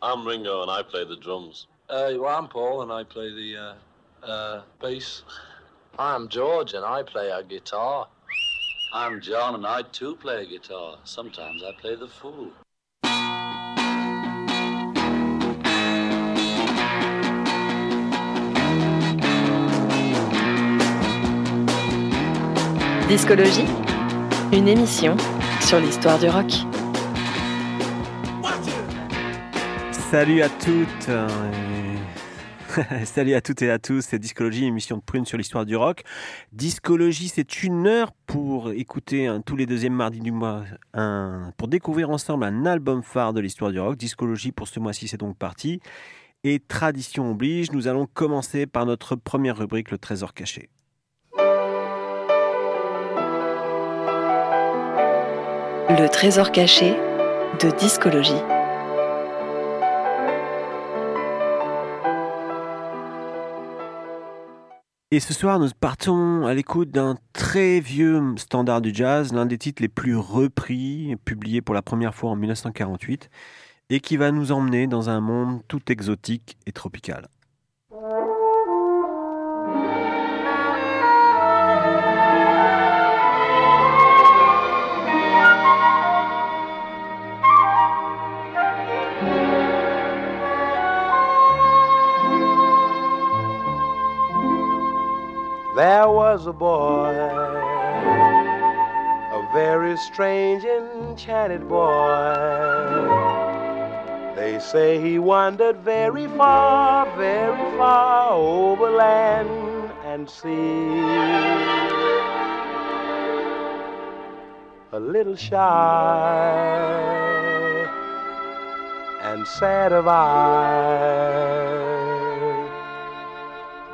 I'm Ringo and I play the drums. Uh, well, I'm Paul and I play the uh, uh, bass. I'm George and I play a guitar. I'm John and I too play a guitar. Sometimes I play the fool. Discologie, une émission sur l'histoire du rock. Salut à toutes euh, Salut à toutes et à tous, c'est Discologie, émission de prune sur l'histoire du rock. Discologie, c'est une heure pour écouter tous les deuxièmes mardis du mois, pour découvrir ensemble un album phare de l'histoire du rock. Discologie pour ce mois-ci, c'est donc parti. Et tradition oblige, nous allons commencer par notre première rubrique, le trésor caché. Le trésor caché de discologie. Et ce soir, nous partons à l'écoute d'un très vieux standard du jazz, l'un des titres les plus repris, publié pour la première fois en 1948, et qui va nous emmener dans un monde tout exotique et tropical. There was a boy, a very strange, enchanted boy. They say he wandered very far, very far over land and sea. A little shy and sad of eye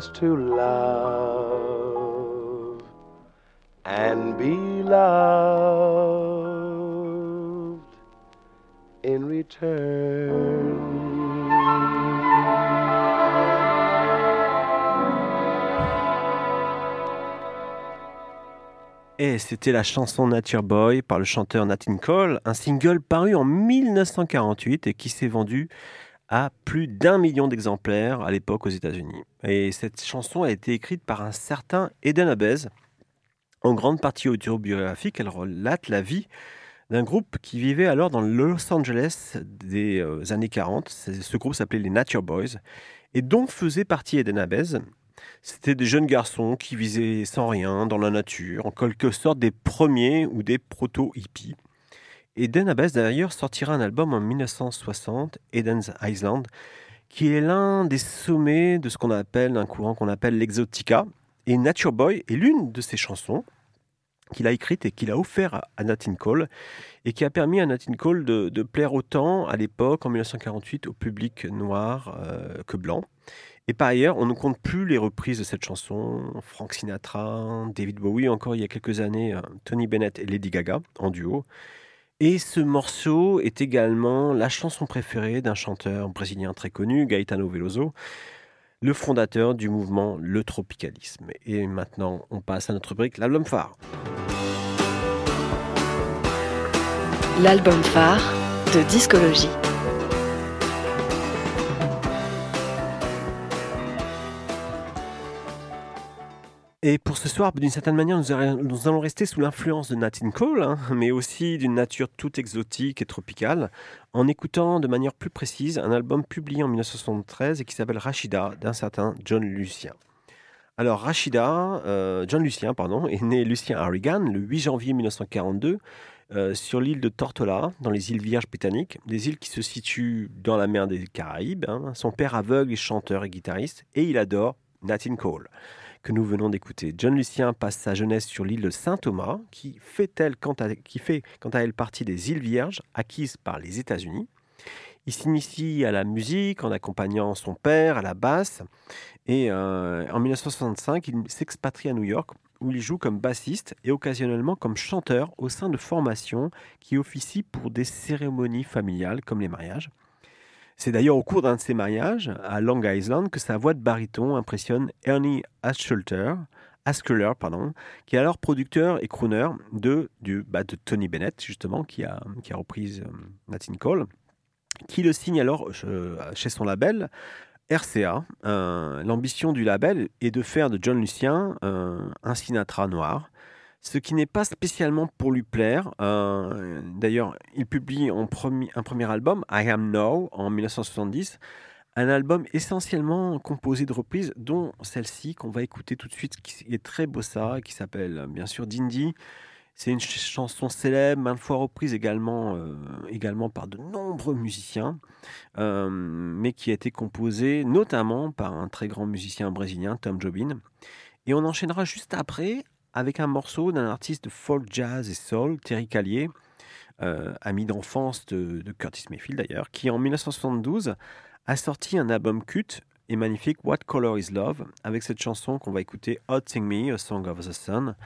To love and be loved in return. Et c'était la chanson Nature Boy par le chanteur Nat Cole, un single paru en 1948 et qui s'est vendu à plus d'un million d'exemplaires à l'époque aux États-Unis. Et cette chanson a été écrite par un certain Eden Abez. En grande partie autobiographique, elle relate la vie d'un groupe qui vivait alors dans Los Angeles des euh, années 40. Ce groupe s'appelait les Nature Boys et dont faisait partie Eden Abez. C'était des jeunes garçons qui visaient sans rien dans la nature, en quelque sorte des premiers ou des proto-hippies. Eden Abbas d'ailleurs sortira un album en 1960, Eden's Island, qui est l'un des sommets de ce qu'on appelle un courant qu'on appelle l'exotica. Et Nature Boy est l'une de ses chansons qu'il a écrite et qu'il a offert à Nat Cole et qui a permis à Nat Cole de, plaire autant à l'époque, en 1948, au public noir euh, que blanc. Et par ailleurs, on ne compte plus les reprises de cette chanson. Frank Sinatra, David Bowie, encore il y a quelques années, euh, Tony Bennett et Lady Gaga en duo. Et ce morceau est également la chanson préférée d'un chanteur brésilien très connu, Gaetano Veloso, le fondateur du mouvement Le Tropicalisme. Et maintenant, on passe à notre brique, l'album phare. L'album phare de discologie. Et pour ce soir, d'une certaine manière, nous, allons- rester sous l'influence de Nat King Cole, hein, mais aussi d'une nature toute exotique et tropicale, en écoutant de manière plus précise un album publié en 1973 et qui s'appelle Rachida d'un certain John Lucien. Alors Rachida, euh, John Lucien, pardon, est né Lucien Harrigan le 8 janvier 1942 euh, sur l'île de Tortola, dans les îles Vierges britanniques, des îles qui se situent dans la mer des Caraïbes. hein. Son père aveugle est chanteur et guitariste, et il adore Nat Cole que nous venons d'écouter. John Lucien passe sa jeunesse sur l'île de Saint-Thomas, qui fait, quant à, fait quant à elle partie des îles Vierges acquises par les États-Unis. Il s'initie à la musique en accompagnant son père à la basse et euh, en 1965, il s'expatrie à New York où il joue comme bassiste et occasionnellement comme chanteur au sein de formations qui officient pour des cérémonies familiales comme les mariages. C'est d'ailleurs au cours d'un de ces mariages, à Long Island, que sa voix de baryton impressionne Ernie Askelter, Askeler, pardon, qui est alors producteur et crooner de, du, bah, de Tony Bennett, justement, qui a, qui a repris euh, Nat King Cole, qui le signe alors euh, chez son label RCA. Euh, L'ambition du label est de faire de John Lucien un Sinatra noir, ce qui n'est pas spécialement pour lui plaire. Euh, D'ailleurs, il publie un premier album, I Am Now, en 1970, un album essentiellement composé de reprises, dont celle-ci qu'on va écouter tout de suite, qui est très bossa, qui s'appelle bien sûr Dindy. C'est une ch- chanson célèbre, maintes fois reprise également, euh, également par de nombreux musiciens, euh, mais qui a été composée notamment par un très grand musicien brésilien, Tom Jobim. Et on enchaînera juste après avec un morceau d'un artiste de folk jazz et soul, Terry Callier, euh, ami d'enfance de, Curtis Mayfield d'ailleurs, qui en 1972 a sorti un album culte et magnifique, What Color Is Love, avec cette chanson qu'on va écouter, Hot Sing Me, A Song of the Sun.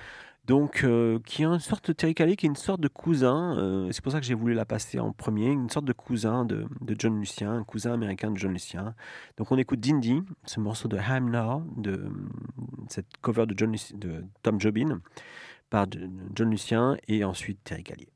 Donc, euh, qui est une sorte de Terry qui est une sorte de cousin, euh, c'est pour ça que j'ai voulu la passer en premier, une sorte de cousin de, de John Lucien, un cousin américain de John Lucien. Donc, on écoute Dindy, ce morceau de I'm Now, de cette cover de, John, de Tom Jobin par John Lucien et ensuite Terry Callier.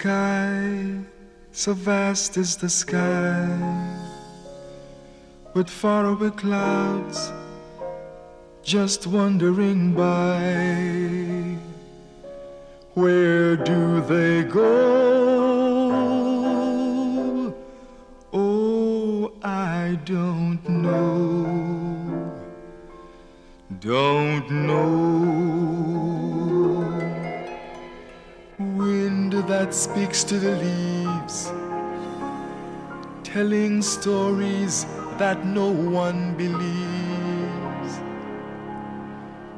Sky, so vast is the sky, with faraway clouds just wandering by. Where do they go? Oh, I don't know. Don't know. That speaks to the leaves, telling stories that no one believes.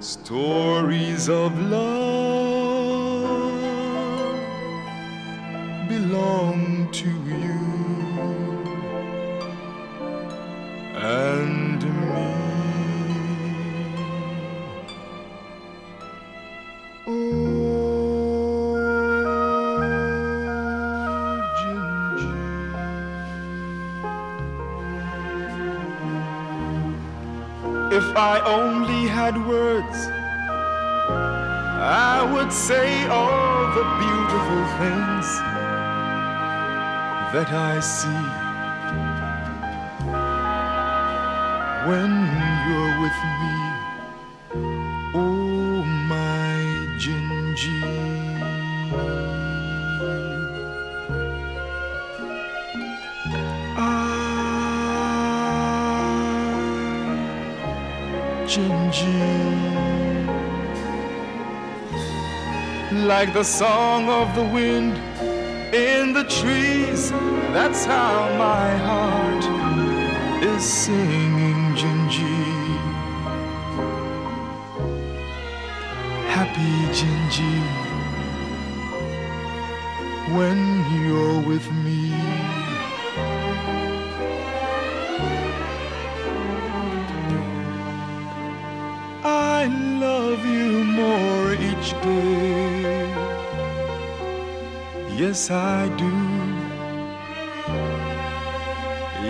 Stories of love say all the beautiful things that I see when you're with me. Oh, my Gingy. Ah, Gingy. Like the song of the wind in the trees, that's how my heart is singing, Gingy. Happy Gingy. when you're with me. I love you more each day. Yes, I do.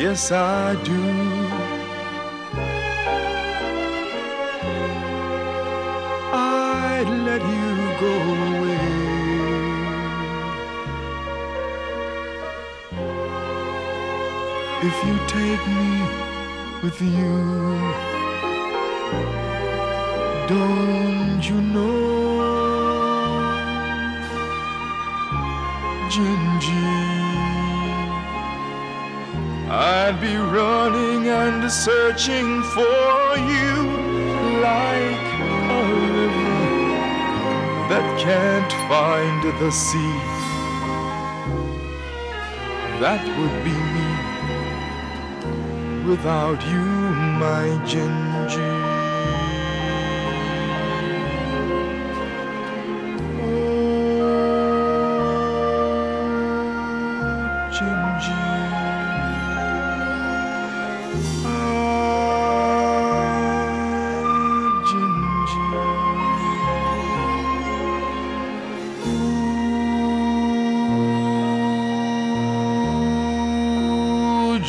Yes, I do. I'd let you go away. If you take me with you, don't you know, Gingy? I'd be running and searching for you like a river that can't find the sea. That would be me without you, my Gingy.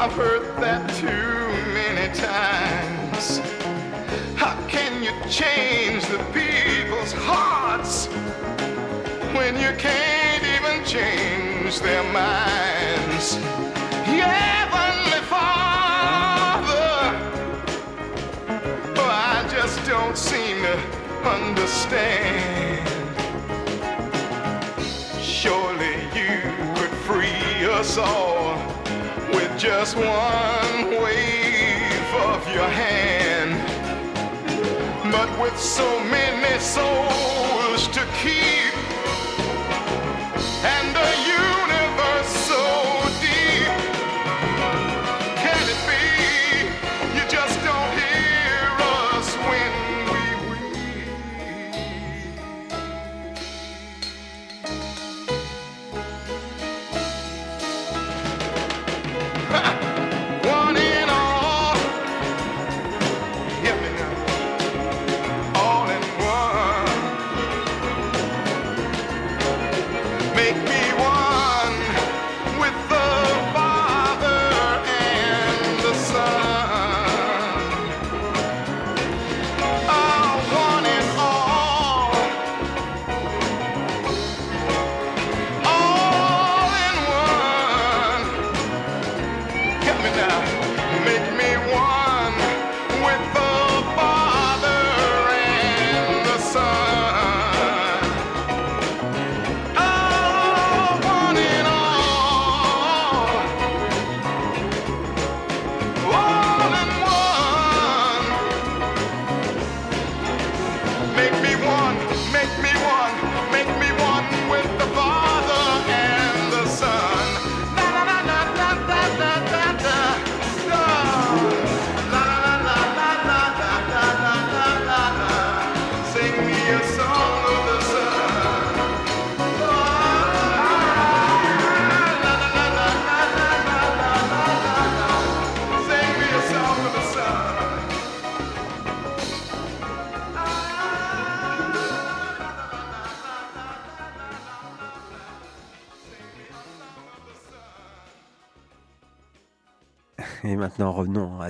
I've heard that too many times. How can you change the people's hearts when you can't even change their minds? Heavenly Father, oh, I just don't seem to understand. Surely you could free us all just one wave of your hand. But with so many souls to keep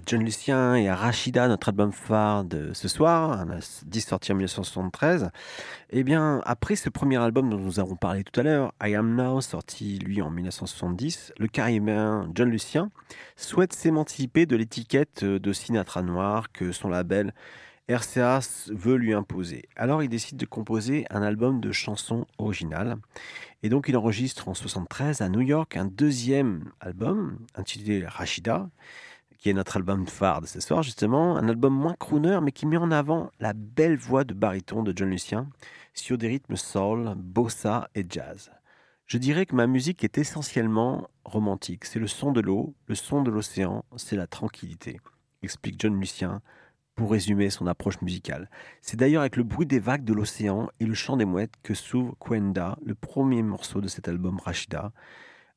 John Lucien et à Rachida, notre album phare de ce soir, un disque sorti en 1973. Eh bien, après ce premier album dont nous avons parlé tout à l'heure, I Am Now, sorti lui en 1970, le caribéen John Lucien souhaite s'émanciper de l'étiquette de Sinatra noir que son label RCA veut lui imposer. Alors il décide de composer un album de chansons originales. Et donc il enregistre en 73 à New York un deuxième album intitulé Rachida, qui est notre album phare de ce soir justement, un album moins crooner mais qui met en avant la belle voix de baryton de John Lucien sur des rythmes soul, bossa et jazz. Je dirais que ma musique est essentiellement romantique. C'est le son de l'eau, le son de l'océan, c'est la tranquillité, explique John Lucien pour résumer son approche musicale. C'est d'ailleurs avec le bruit des vagues de l'océan et le chant des mouettes que s'ouvre Kwenda, le premier morceau de cet album Rachida,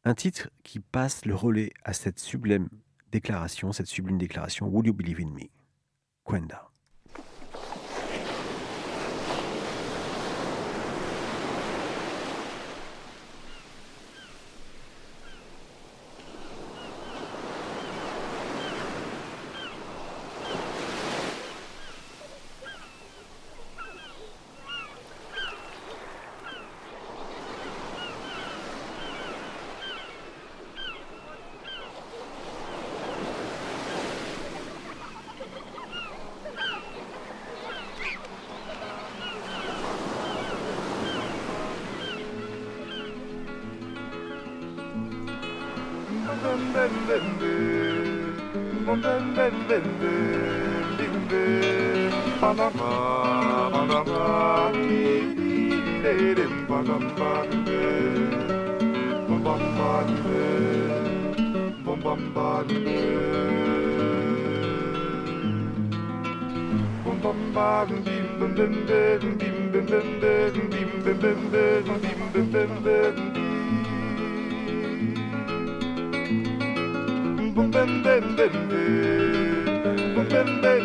un titre qui passe le relais à cette sublime déclaration, cette sublime déclaration Will you believe in me? limbe, limbe, panama, panama, kiri, panama, limbe, bombamba, limbe, bombamba, limbe, bombamba, limbe, limbe, limbe, limbe, limbe, limbe, limbe, limbe, limbe, limbe, limbe, limbe,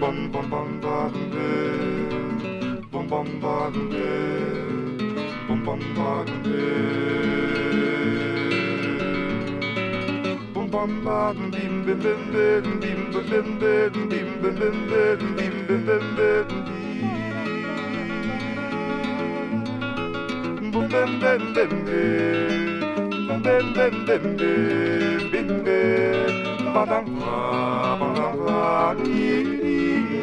bum bum bum baden will, bum bum baden will, bum bum baden will. Bum bum baden bim bim bim bim bim bim bim bim bim bim bim bim bim bim bim bim Bum bim bim bim bim bim bim bim bim bim bim bim badam badam badam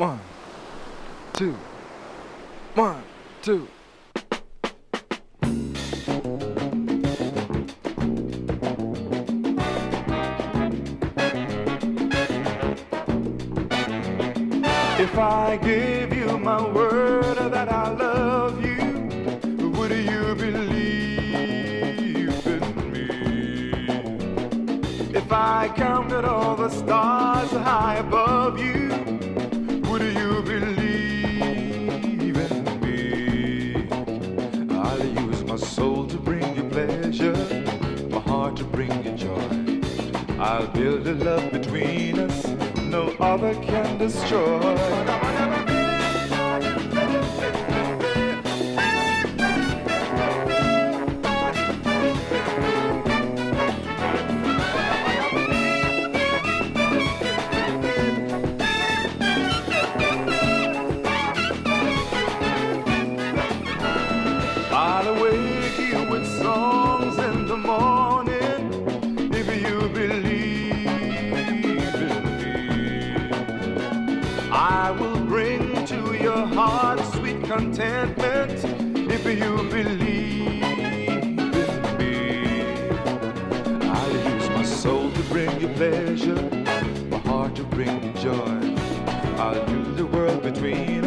One, two, one, two. A love between us no other can destroy. The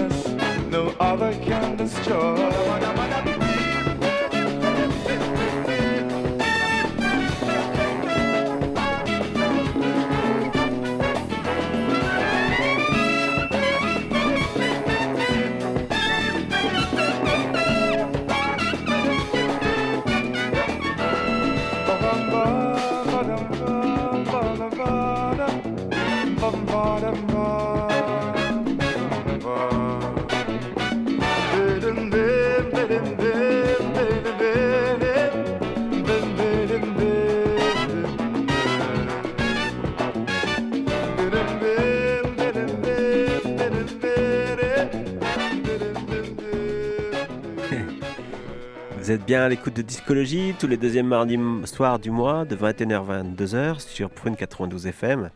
êtes bien à l'écoute de Discologie tous les deuxièmes mardis soirs du mois de 21h à 22h sur Prune 92 FM.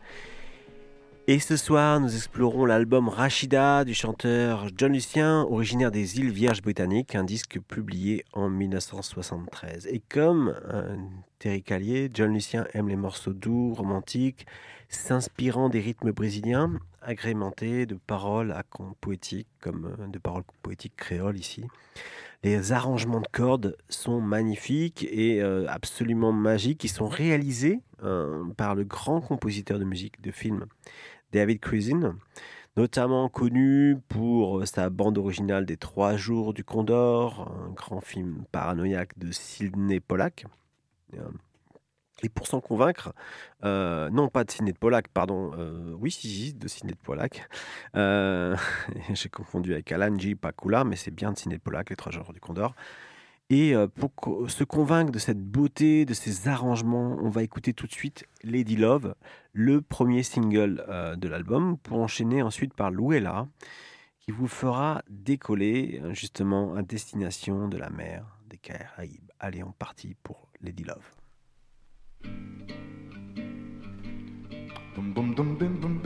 Et ce soir, nous explorons l'album Rachida du chanteur John Lucien, originaire des îles Vierges britanniques, un disque publié en 1973. Et comme euh, Terry Callier, John Lucien aime les morceaux doux, romantiques, s'inspirant des rythmes brésiliens, agrémentés de paroles à poétiques, comme euh, de paroles poétiques créoles ici. Les arrangements de cordes sont magnifiques et euh, absolument magiques. Ils sont réalisés euh, par le grand compositeur de musique de film David Cruisin, notamment connu pour sa bande originale des Trois Jours du Condor, un grand film paranoïaque de Sidney Pollack. Et pour s'en convaincre, euh, non pas de Sidney Pollack, pardon, euh, oui, si, de Sidney Pollack. Euh, J'ai confondu avec Alan J. Pakula, mais c'est bien de Sidney Pollack, Les Trois Jours du Condor. Et euh, pour se convaincre de cette beauté, de ces arrangements, on va écouter tout de suite Lady Love, le premier single de l'album, pour enchaîner ensuite par Luella, qui vous fera décoller justement à destination de la mer des Caraïbes. Allez, on partit pour Lady Love. Bum bum bum bum bum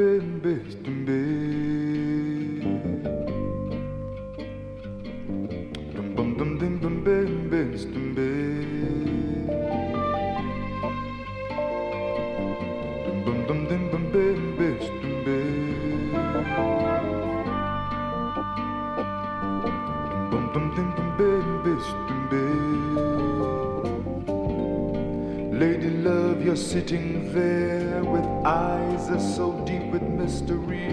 Lady love, you're sitting there with eyes as so deep with mystery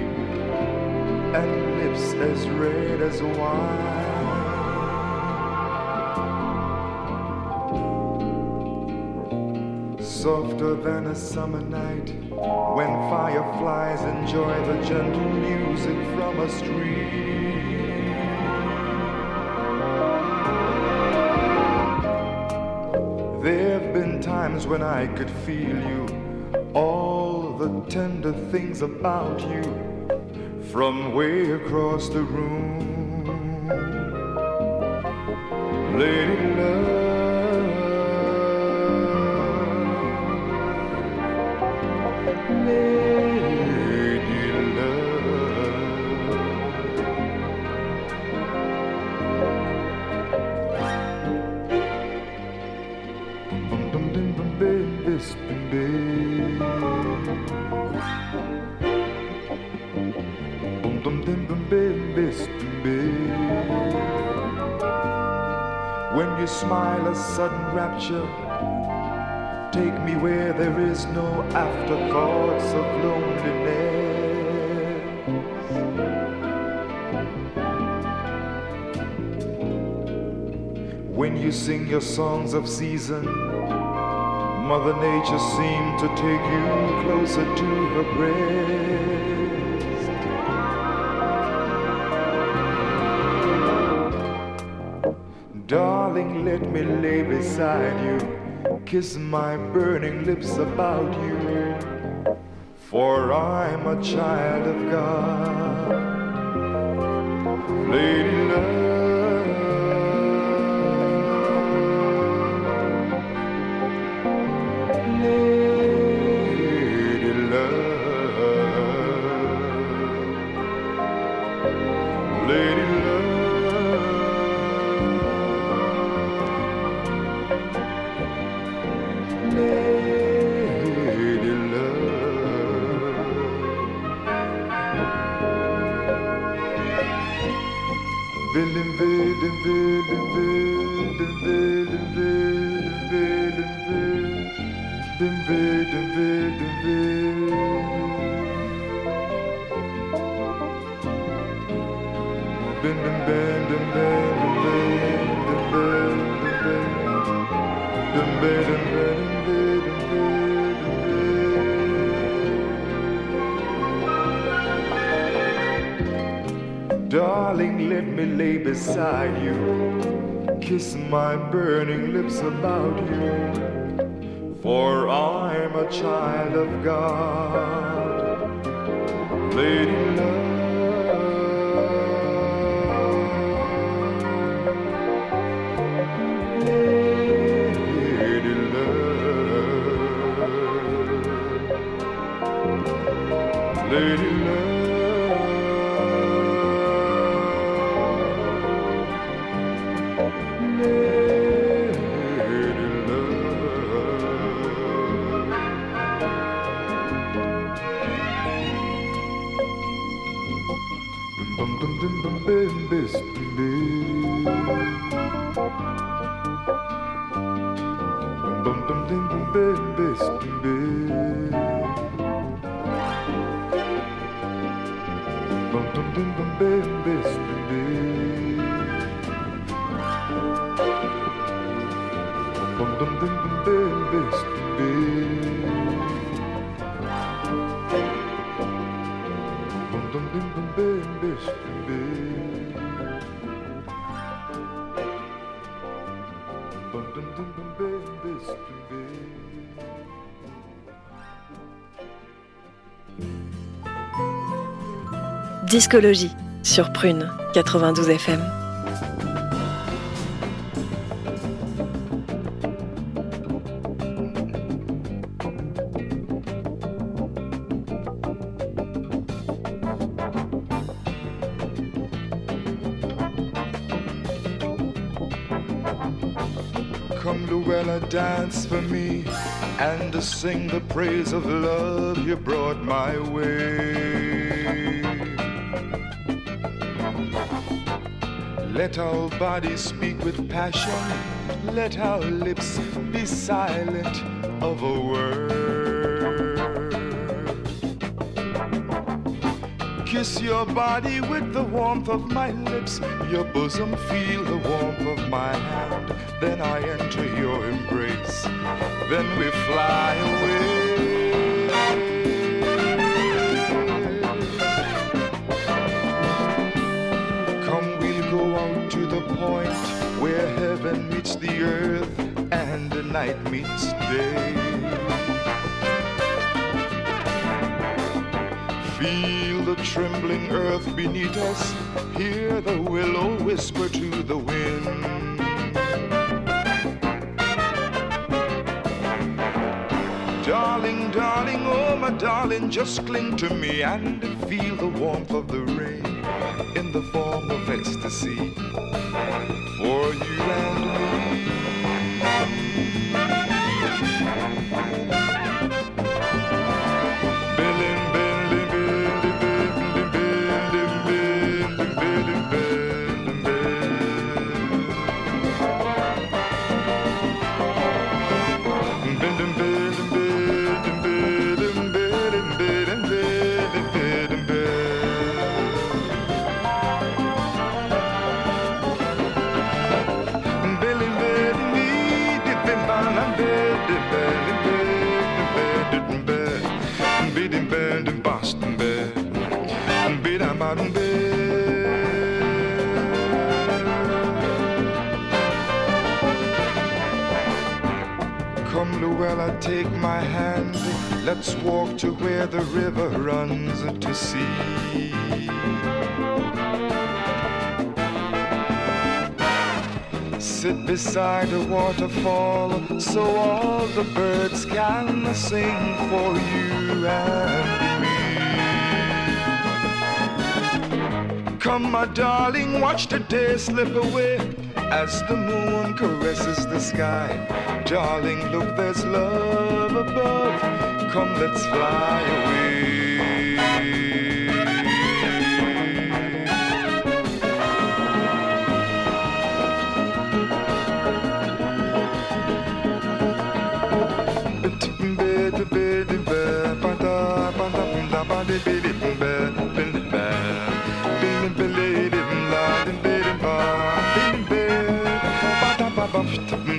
and lips as red as wine. Softer than a summer night when fireflies enjoy the gentle music from a stream. Times when I could feel you, all the tender things about you, from way across the room. Lady love, smile, a sudden rapture. Take me where there is no afterthoughts of loneliness. When you sing your songs of season, Mother Nature seemed to take you closer to her breast. Beside you, kiss my burning lips about you, for I'm a child of God. Darling, lay beside you. Kiss my burning lips about you. For I'm a child of God. Lady love. bim baby, baby. Discologie sur Prune 92 FM. Come, Luella, dance for me and sing the praise of love you brought my way. Let our bodies speak with passion, let our lips be silent of a word. Kiss your body with the warmth of my lips, your bosom feel the warmth of my hand. Then I enter your embrace, then we fly away. Meets the earth and the night meets day. Feel the trembling earth beneath us, hear the willow whisper to the wind. Darling, darling, oh my darling, just cling to me and feel the warmth of the rain in the form of ecstasy for you and walk to where the river runs to sea. Sit beside a waterfall so all the birds can sing for you and me. Come, my darling, watch the day slip away as the moon caresses the sky. Darling, look, there's love above come, let's fly away.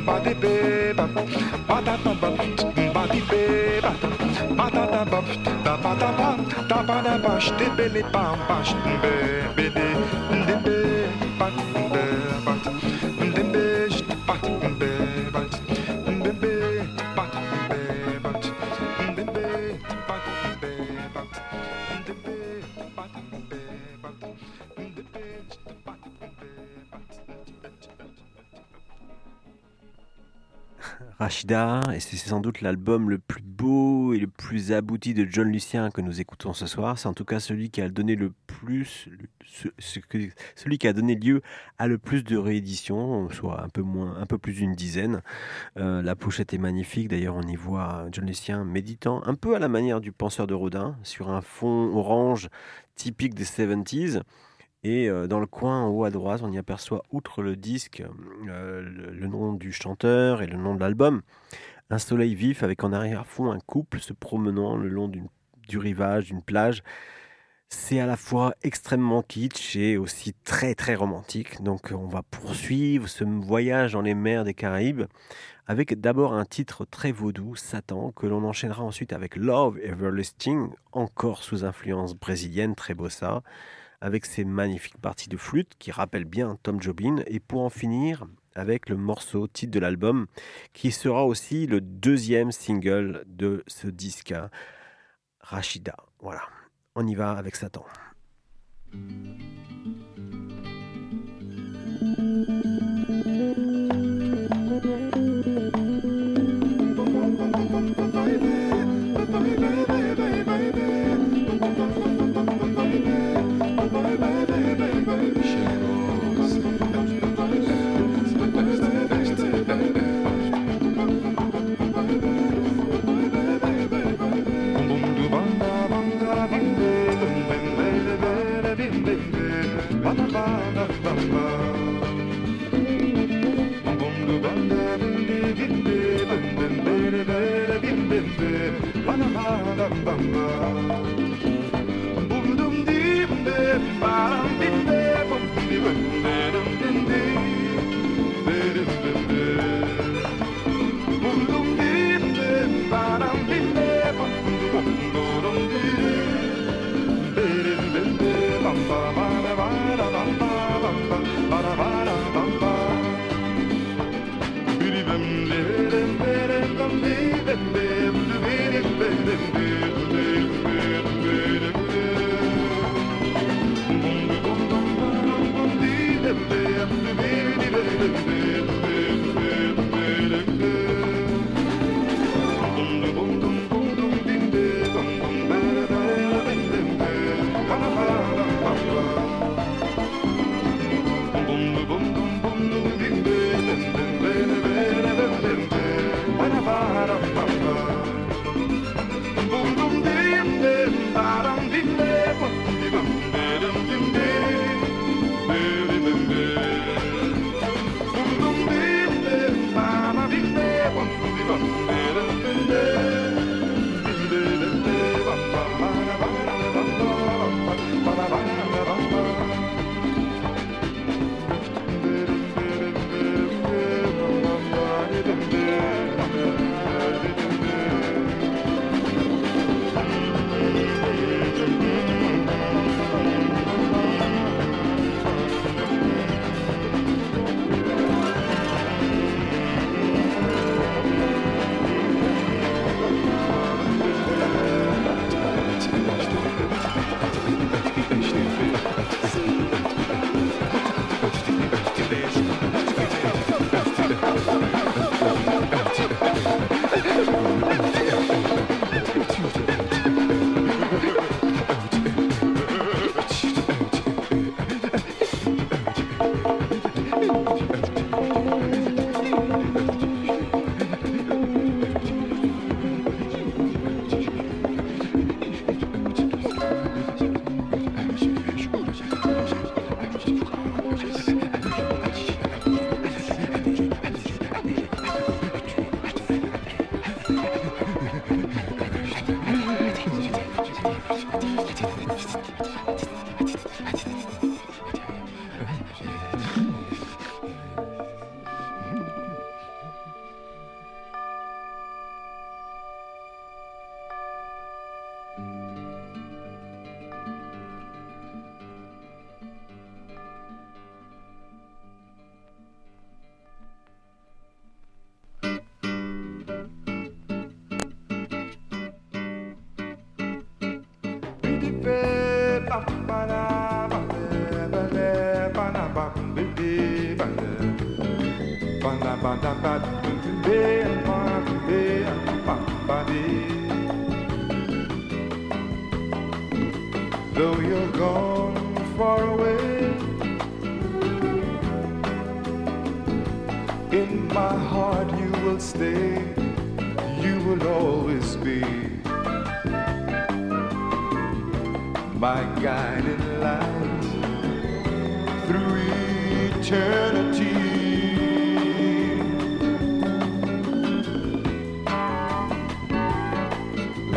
Body babe, body babe. Rachida, et c'est sans doute l'album le et le plus abouti de John Lucien que nous écoutons ce soir. C'est en tout cas celui qui a donné le plus, celui qui a donné lieu à le plus de rééditions, soit un peu moins, un peu plus d'une dizaine. Euh, la pochette est magnifique. D'ailleurs, on y voit John Lucien méditant un peu à la manière du penseur de Rodin sur un fond orange typique des 70s. Et euh, dans le coin en haut à droite, on y aperçoit, outre le disque, euh, le nom du chanteur et le nom de l'album, un soleil vif avec en arrière-fond un couple se promenant le long du rivage d'une plage. C'est à la fois extrêmement kitsch et aussi très très romantique. Donc on va poursuivre ce voyage dans les mers des Caraïbes avec d'abord un titre très vaudou, Satan, que l'on enchaînera ensuite avec Love Everlasting, encore sous influence brésilienne, très bossa avec ses magnifiques parties de flûte qui rappellent bien Tom Jobin, et pour en finir avec le morceau titre de l'album, qui sera aussi le deuxième single de ce disque, hein, Rachida. Voilà, on y va avec Satan. Ba-da-ba-da-ba-ba.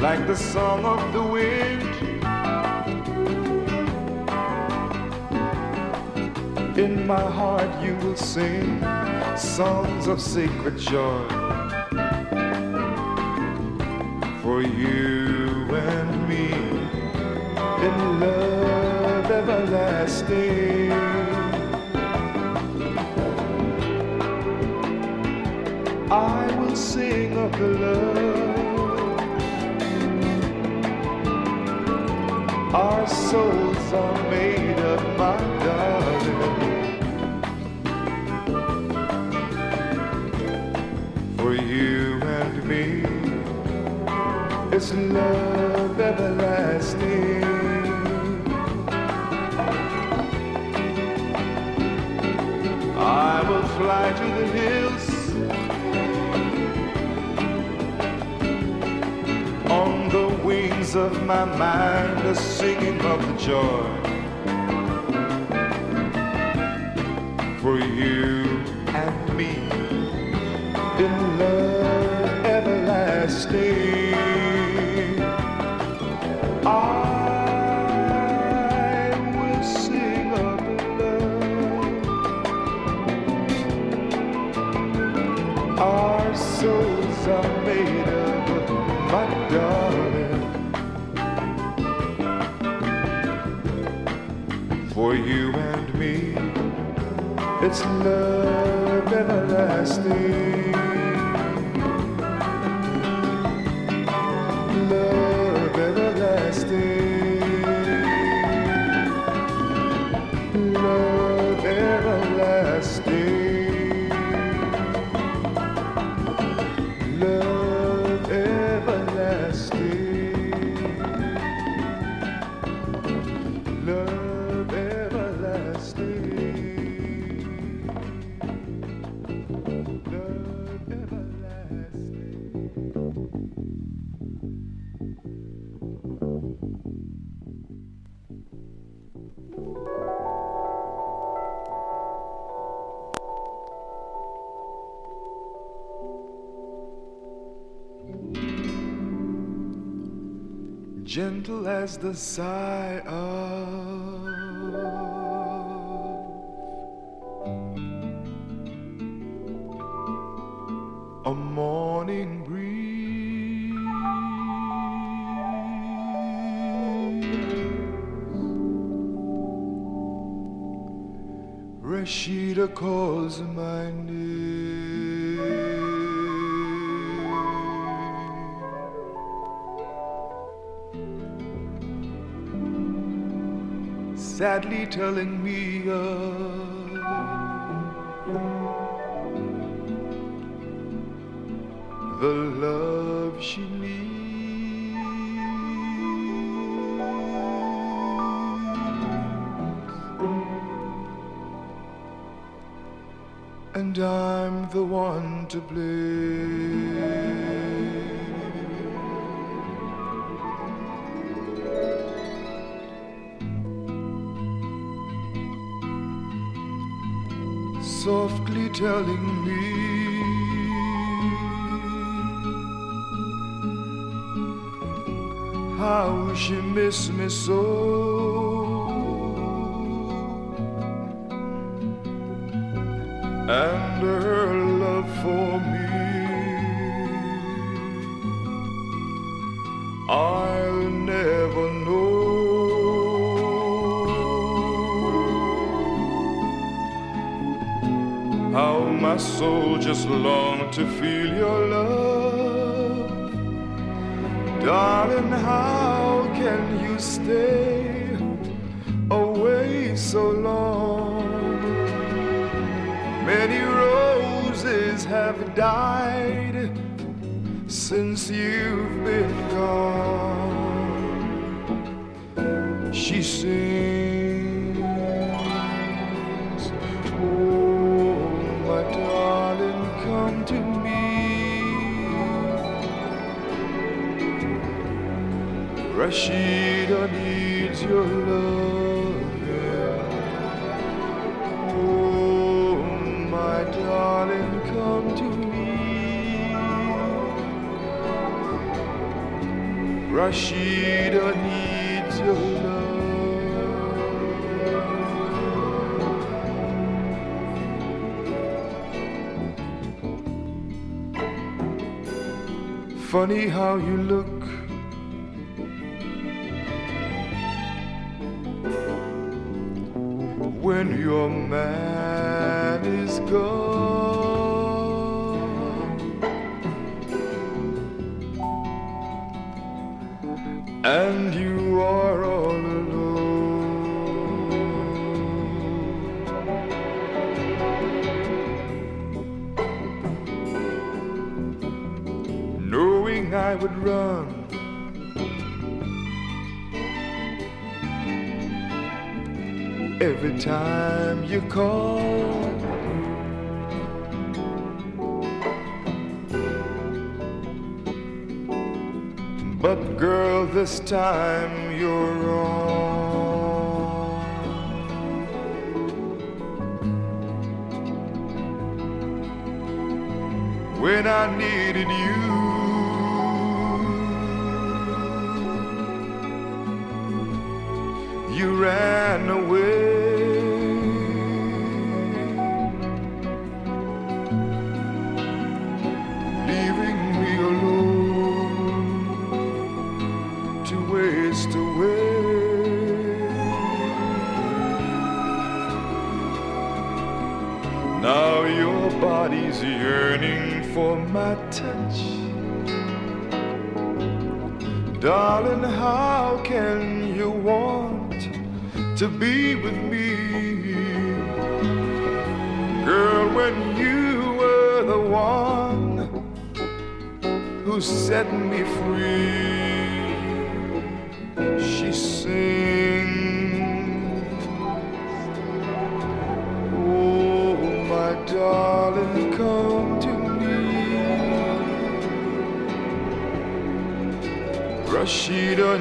Like the song of the wind in my heart, you will sing songs of sacred joy for you and me in love everlasting. I will sing of the love our souls are made of, my darling. For you and me, it's love everlasting. I will fly of my mind, a singing of the joy for you and me in love everlasting. It's love everlasting. Gentle as the sigh of telling me of telling me how she miss me so. Longed to feel your love. Darling, how can you stay away so long? Many roses have died since you've Rashida needs your love. Funny how you look. I would run. Every time you call, But girl, this time you're wrong. When I needed you, you ran away. Leaving me alone to waste away. Now your body's yearning for my touch. Darling, how can you want to be with me? Girl, when you were the one who set me free, she sings. Oh, my darling, come to me. Rashida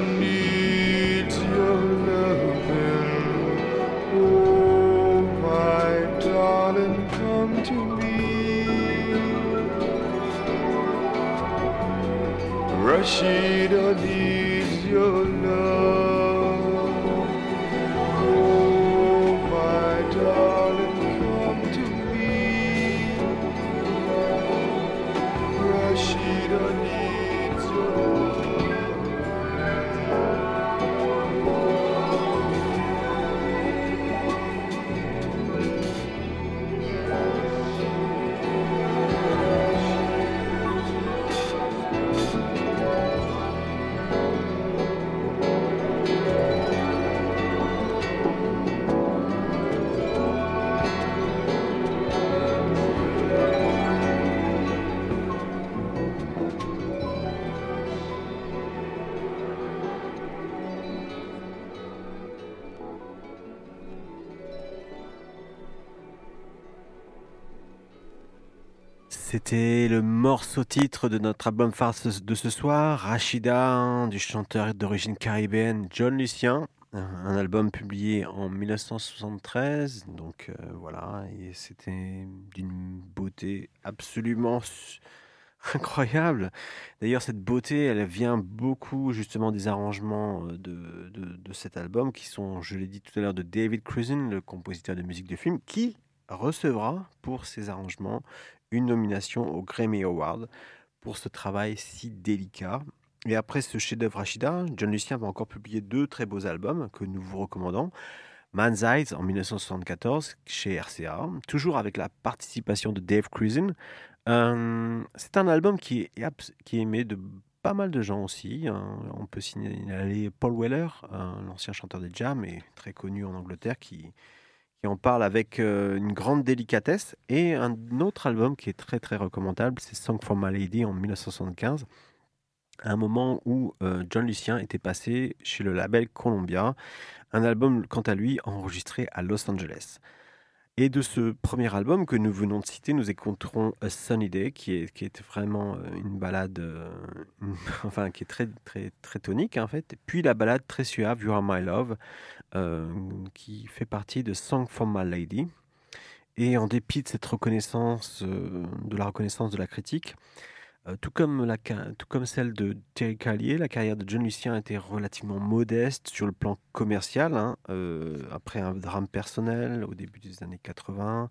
心。Morceau titre de notre album farce de ce soir, Rachida, du chanteur d'origine caribéenne John Lucien. Un album publié en 1973, donc euh, voilà, et c'était d'une beauté absolument incroyable. D'ailleurs, cette beauté, elle vient beaucoup justement des arrangements euh, de, de, de cet album, qui sont, je l'ai dit tout à l'heure, de David Cruzen, le compositeur de musique de film, qui recevra pour ses arrangements une nomination au Grammy Award pour ce travail si délicat. Et après ce chef-d'œuvre Rachida, John Lucien va encore publier deux très beaux albums que nous vous recommandons. Man's Eyes en 1974 chez RCA, toujours avec la participation de Dave Cruzen. Euh, c'est un album qui est, qui est aimé de pas mal de gens aussi. hein. On peut signaler Paul Weller, l'ancien chanteur des Jam et très connu en Angleterre, qui, qui en parle avec euh, une grande délicatesse. Et un autre album qui est très très recommandable, c'est Song for My Lady en 1975. À un moment où euh, John Lucien était passé chez le label Columbia. Un album, quant à lui, enregistré à Los Angeles. Et de ce premier album que nous venons de citer, nous écouterons A Sunny Day, qui est, qui est vraiment euh, une balade, euh, enfin qui est très très très tonique en fait. Puis la balade très suave, You Are My Love, euh, qui fait partie de Song for My Lady. Et en dépit de cette reconnaissance, de la reconnaissance de la critique, euh, tout, comme la, tout comme celle de Terry Callier, la carrière de John Lucien était relativement modeste sur le plan commercial. hein, euh, après un drame personnel au début des années 80,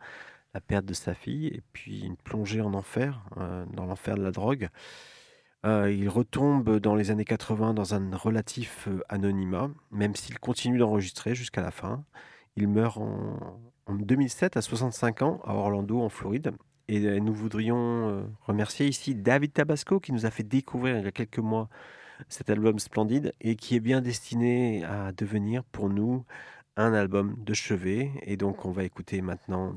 la perte de sa fille et puis une plongée en enfer, euh, dans l'enfer de la drogue. Il retombe dans les années 80 dans un relatif anonymat, même s'il continue d'enregistrer jusqu'à la fin. Il meurt en, en 2007 à 65 ans à Orlando, en Floride. Et euh, nous voudrions euh, remercier ici David Tabasco qui nous a fait découvrir il y a quelques mois cet album splendide et qui est bien destiné à devenir pour nous un album de chevet. Et donc on va écouter maintenant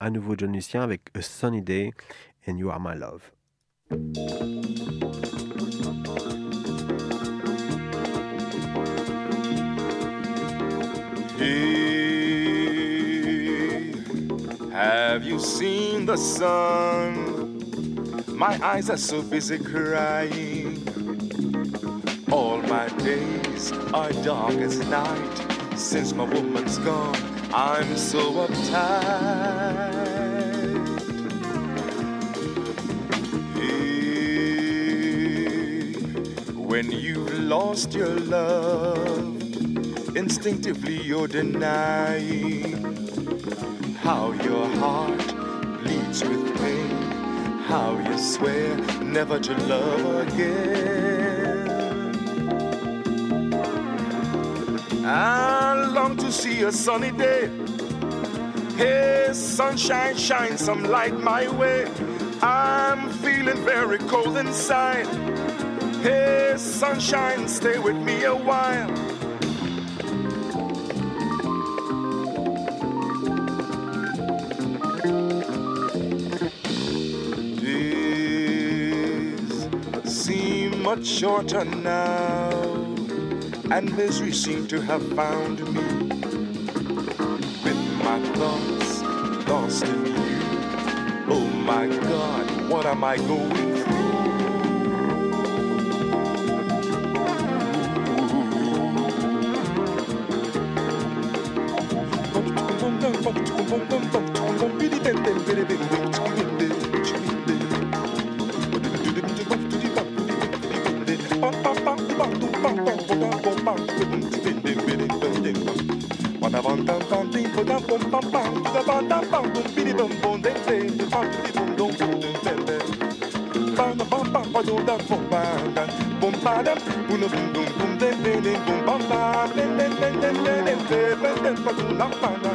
à nouveau John Lucien avec A Sunny Day and You Are My Love. Have you seen the sun? My eyes are so busy crying. All my days are dark as night. Since my woman's gone, I'm so uptight. Hey, when you've lost your love, instinctively you're denying how your heart bleeds with pain, how you swear never to love again. I long to see a sunny day. Hey, sunshine, shine some light my way. I'm feeling very cold inside. Hey, sunshine, stay with me a while. Much shorter now, and misery seems to have found me. With my thoughts lost in you. Oh my God, what am I going para una bum bum bum de de de bum bam ba de de de de de de de de de pa tu la para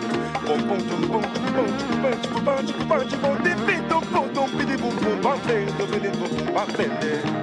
bom bom tu bom tu bom tu bom tu bom tu bom tu bom de de do bom do pidi bum bum ba de do pidi bum bum ba de de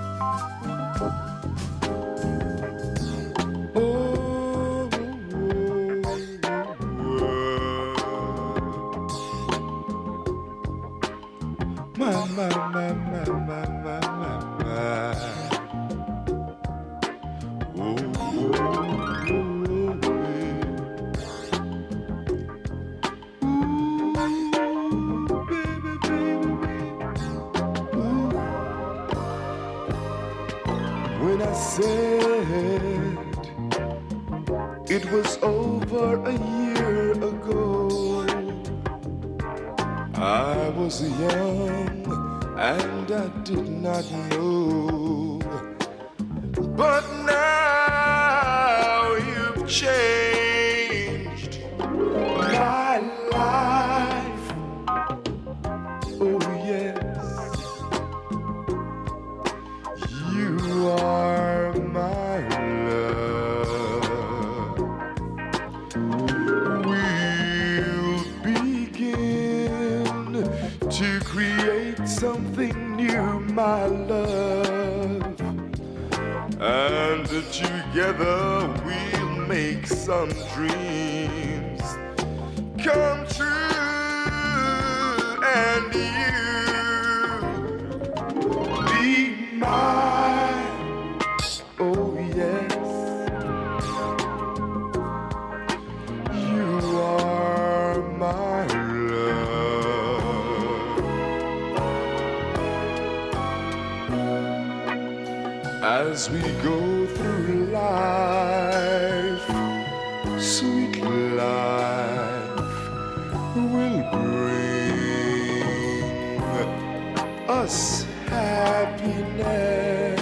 Us happiness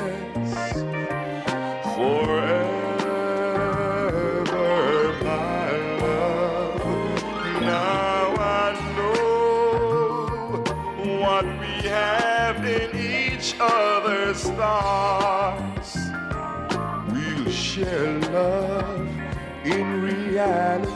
forever, my love. Now I know what we have in each other's thoughts. We'll share love in reality.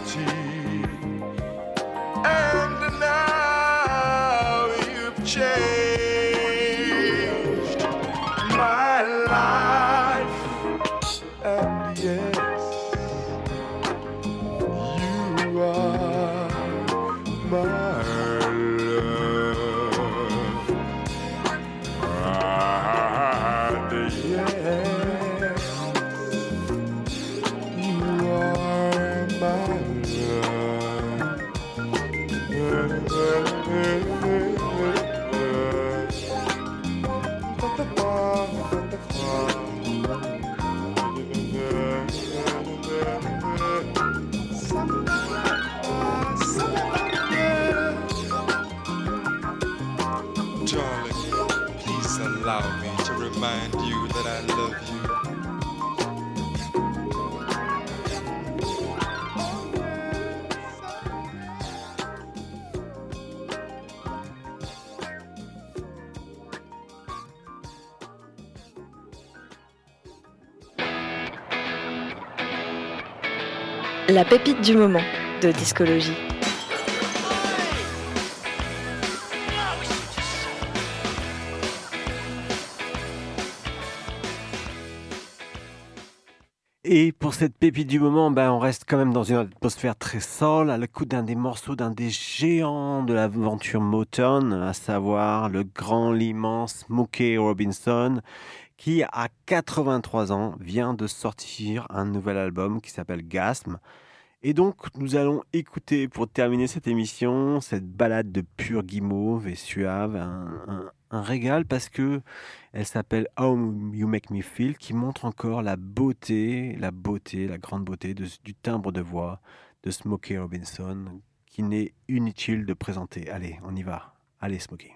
La pépite du moment de discologie. Et pour cette pépite du moment, ben, on reste quand même dans une atmosphère très sol, à l'écoute d'un des morceaux d'un des géants de l'aventure Motown, à savoir le grand, l'immense Smokey Robinson, qui à 83 ans vient de sortir un nouvel album qui s'appelle Gasm. Et donc, nous allons écouter pour terminer cette émission cette balade de pure guimauve et suave, un, régal parce que elle s'appelle How You Make Me Feel, qui montre encore la beauté, la beauté, la grande beauté du timbre de voix de Smokey Robinson, qui n'est inutile de présenter. Allez, on y va. Allez, Smokey.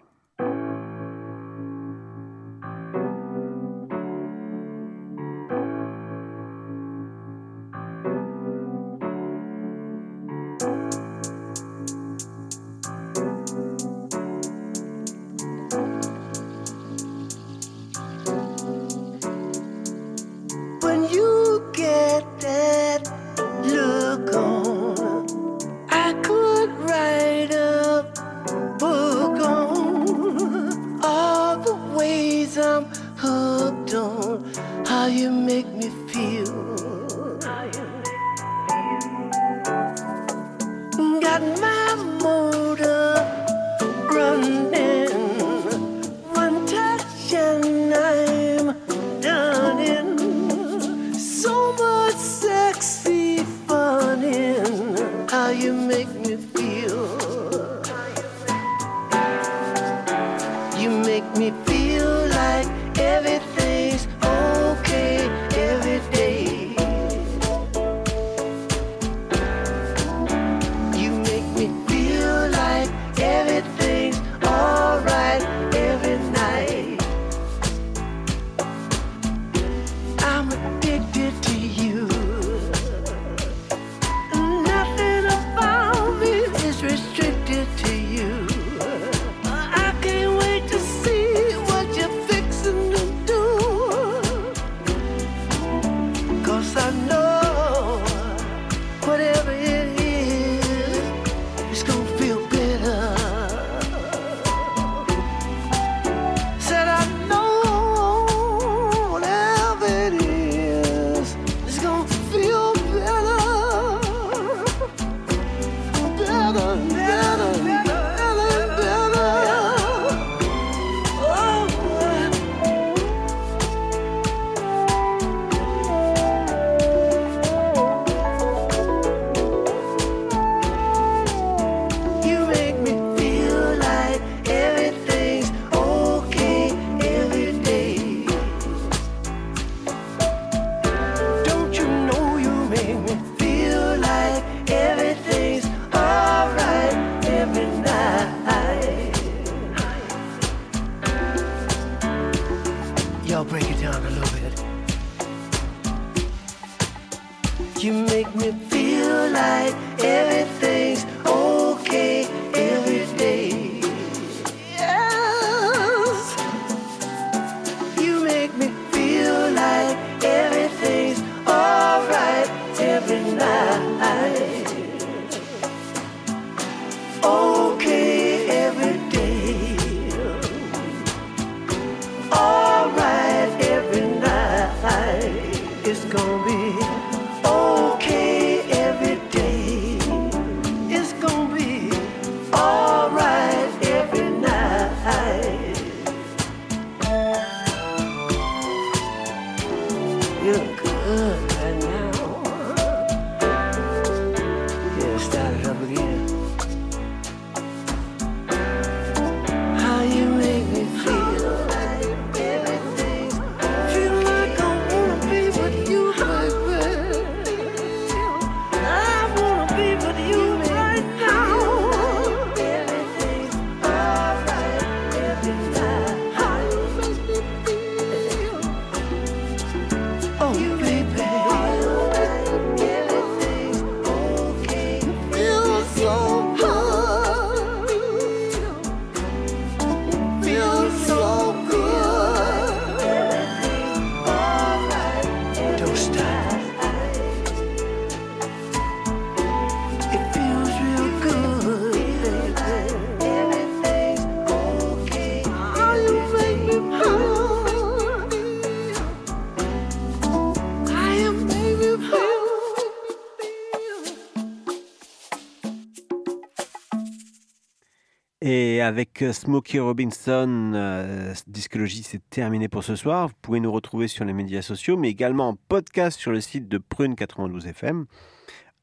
Avec euh, Smokey Robinson, euh, Discologie, c'est terminé pour ce soir. Vous pouvez nous retrouver sur les médias sociaux, mais également en podcast sur le site de Prune 92 FM.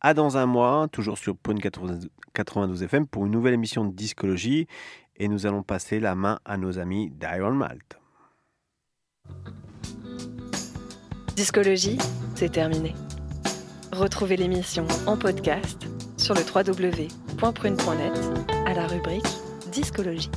À dans un mois, toujours sur Prune 92 FM, pour une nouvelle émission de Discologie. Et nous allons passer la main à nos amis d'Iron Malt. Discologie, c'est terminé. Retrouvez l'émission en podcast sur le www.prune.net à la rubrique Discologie.